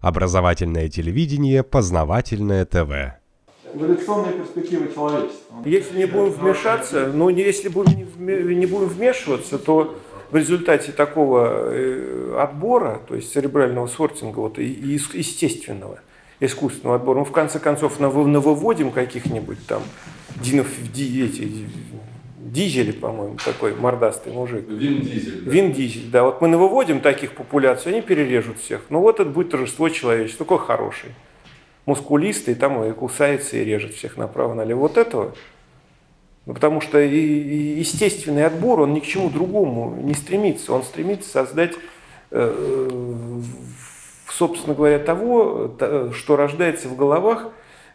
Образовательное телевидение, познавательное ТВ. Эволюционные перспективы человечества. Если не будем вмешаться, ну если будем не будем вмешиваться, то в результате такого э, отбора, то есть церебрального сортинга, вот, и естественного, искусственного отбора, мы в конце концов навыводим каких-нибудь там динов, эти, Дизель, по-моему, такой мордастый мужик. Вин Дизель. Да. Вин Дизель, да. Вот мы выводим таких популяций, они перережут всех. Ну вот это будет торжество человечества. Такой хороший. Мускулистый, там и кусается, и режет всех направо-налево. Вот этого. Ну, потому что естественный отбор, он ни к чему другому не стремится. Он стремится создать, э, собственно говоря, того, что рождается в головах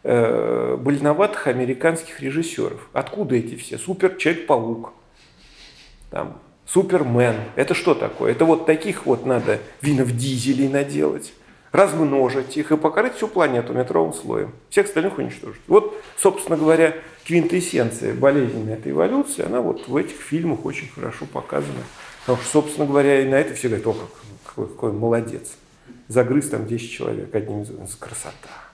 э, больноватых американских режиссеров. Откуда эти все? Супер Человек-паук, там, Супермен. Это что такое? Это вот таких вот надо винов дизелей наделать, размножить их и покрыть всю планету метровым слоем. Всех остальных уничтожить. Вот, собственно говоря, квинтэссенция болезни этой эволюции, она вот в этих фильмах очень хорошо показана. Потому что, собственно говоря, и на это все говорят, о, какой, какой молодец. Загрыз там 10 человек одним из красота.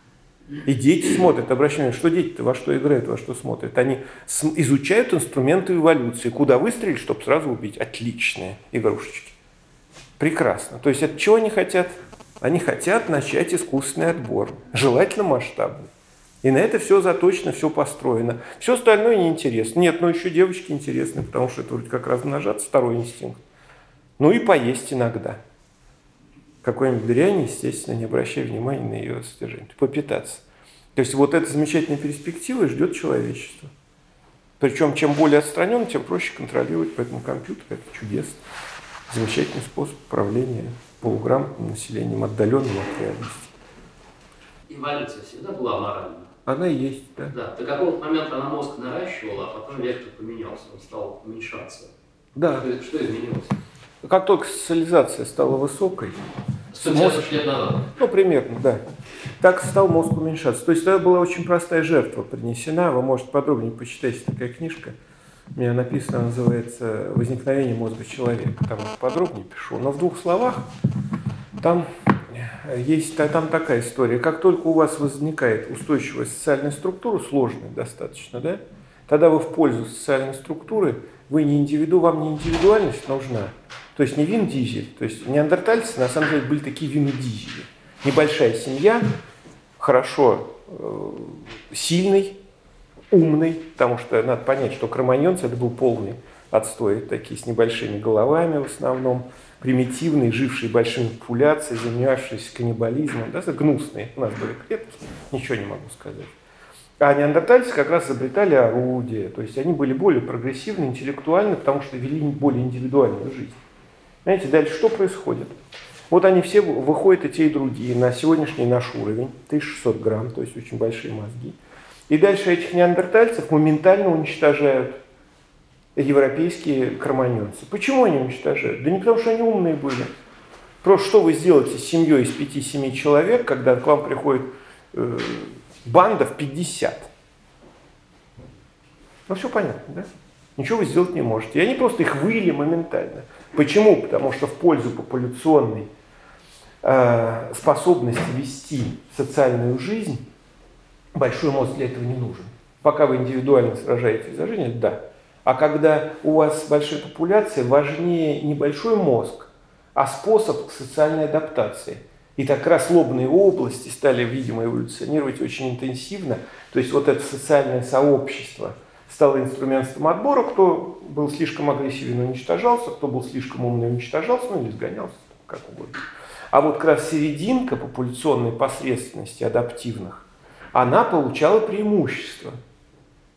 И дети смотрят, обращение, что дети-то во что играют, во что смотрят. Они изучают инструменты эволюции. Куда выстрелить, чтобы сразу убить. Отличные игрушечки. Прекрасно. То есть от чего они хотят? Они хотят начать искусственный отбор. Желательно масштабный. И на это все заточено, все построено. Все остальное неинтересно. Нет, но еще девочки интересны, потому что это вроде как размножаться, второй инстинкт. Ну и поесть иногда какой-нибудь дряни, естественно, не обращая внимания на ее содержание. Попитаться. То есть вот эта замечательная перспектива ждет человечество. Причем чем более отстранен, тем проще контролировать, поэтому компьютер – это чудесно. Замечательный способ управления полуграмотным населением, отдаленным от реальности. Эволюция всегда была моральна? Она и есть, да. Да, до какого-то момента она мозг наращивала, а потом вектор поменялся, он стал уменьшаться. Да. Что, что изменилось? Как только социализация стала высокой, 150 лет назад. Ну, примерно, да. Так стал мозг уменьшаться. То есть это была очень простая жертва принесена. Вы можете подробнее почитать, такая книжка. У меня написано, называется «Возникновение мозга человека». Там подробнее пишу. Но в двух словах там есть там такая история. Как только у вас возникает устойчивая социальная структура, сложная достаточно, да, тогда вы в пользу социальной структуры, вы не индивиду, вам не индивидуальность нужна, то есть не Вин Дизель. То есть неандертальцы на самом деле были такие Вин Дизели. Небольшая семья, хорошо э, сильный, умный, потому что надо понять, что кроманьонцы это был полный отстой, такие с небольшими головами в основном, примитивные, жившие большими популяциями, занимавшиеся каннибализмом, да, гнусные. У нас были клетки, ничего не могу сказать. А неандертальцы как раз изобретали орудия, то есть они были более прогрессивны, интеллектуальны, потому что вели более индивидуальную жизнь. Знаете, дальше что происходит? Вот они все выходят, и те, и другие, на сегодняшний наш уровень, 1600 грамм, то есть очень большие мозги. И дальше этих неандертальцев моментально уничтожают европейские кроманьонцы. Почему они уничтожают? Да не потому, что они умные были. Просто что вы сделаете с семьей из 5-7 человек, когда к вам приходит э, банда в 50? Ну все понятно, да? Ничего вы сделать не можете. И они просто их выли моментально. Почему? Потому что в пользу популяционной э, способности вести социальную жизнь большой мозг для этого не нужен. Пока вы индивидуально сражаетесь за жизнь, да. А когда у вас большая популяция, важнее не большой мозг, а способ социальной адаптации. И так раз лобные области стали, видимо, эволюционировать очень интенсивно. То есть вот это социальное сообщество – стало инструментом отбора, кто был слишком агрессивен, уничтожался, кто был слишком умный, уничтожался, ну или сгонялся, как угодно. А вот как раз серединка популяционной посредственности адаптивных, она получала преимущество,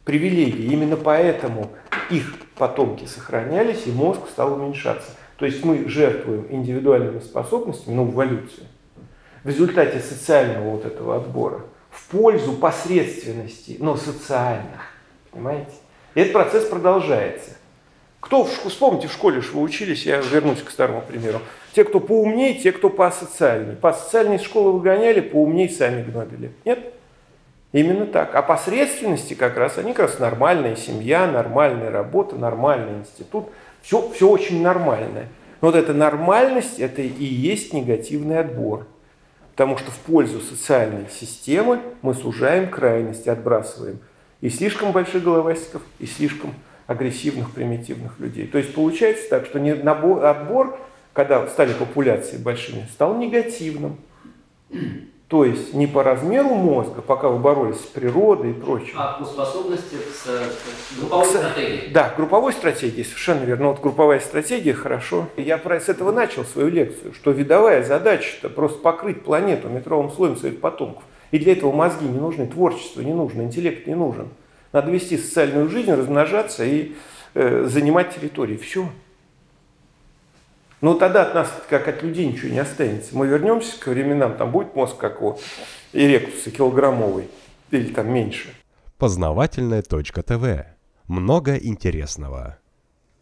привилегии. Именно поэтому их потомки сохранялись, и мозг стал уменьшаться. То есть мы жертвуем индивидуальными способностями, ну, в эволюции, в результате социального вот этого отбора, в пользу посредственности, но социальных. Понимаете? И этот процесс продолжается. Кто, вспомните, в школе что вы учились, я вернусь к старому примеру. Те, кто поумнее, те, кто посоциальнее. Посоциальнее из школы выгоняли, поумнее сами гнобили. Нет? Именно так. А посредственности как раз, они как раз нормальная семья, нормальная работа, нормальный институт. Все, все очень нормальное. Но вот эта нормальность, это и есть негативный отбор. Потому что в пользу социальной системы мы сужаем крайности, отбрасываем и слишком больших головастиков, и слишком агрессивных, примитивных людей. То есть получается так, что набор, отбор, когда стали популяции большими, стал негативным. То есть не по размеру мозга, пока вы боролись с природой и прочим. А по способности к, к групповой К- стратегии. Да, групповой стратегии, совершенно верно. Вот групповая стратегия, хорошо. Я про- с этого начал свою лекцию, что видовая задача-то просто покрыть планету метровым слоем своих потомков. И для этого мозги не нужны, творчество не нужно, интеллект не нужен. Надо вести социальную жизнь, размножаться и э, занимать территории. Все. Ну тогда от нас, как от людей, ничего не останется. Мы вернемся к временам, там будет мозг как у эректуса килограммовый или там меньше. Познавательная точка ТВ. Много интересного.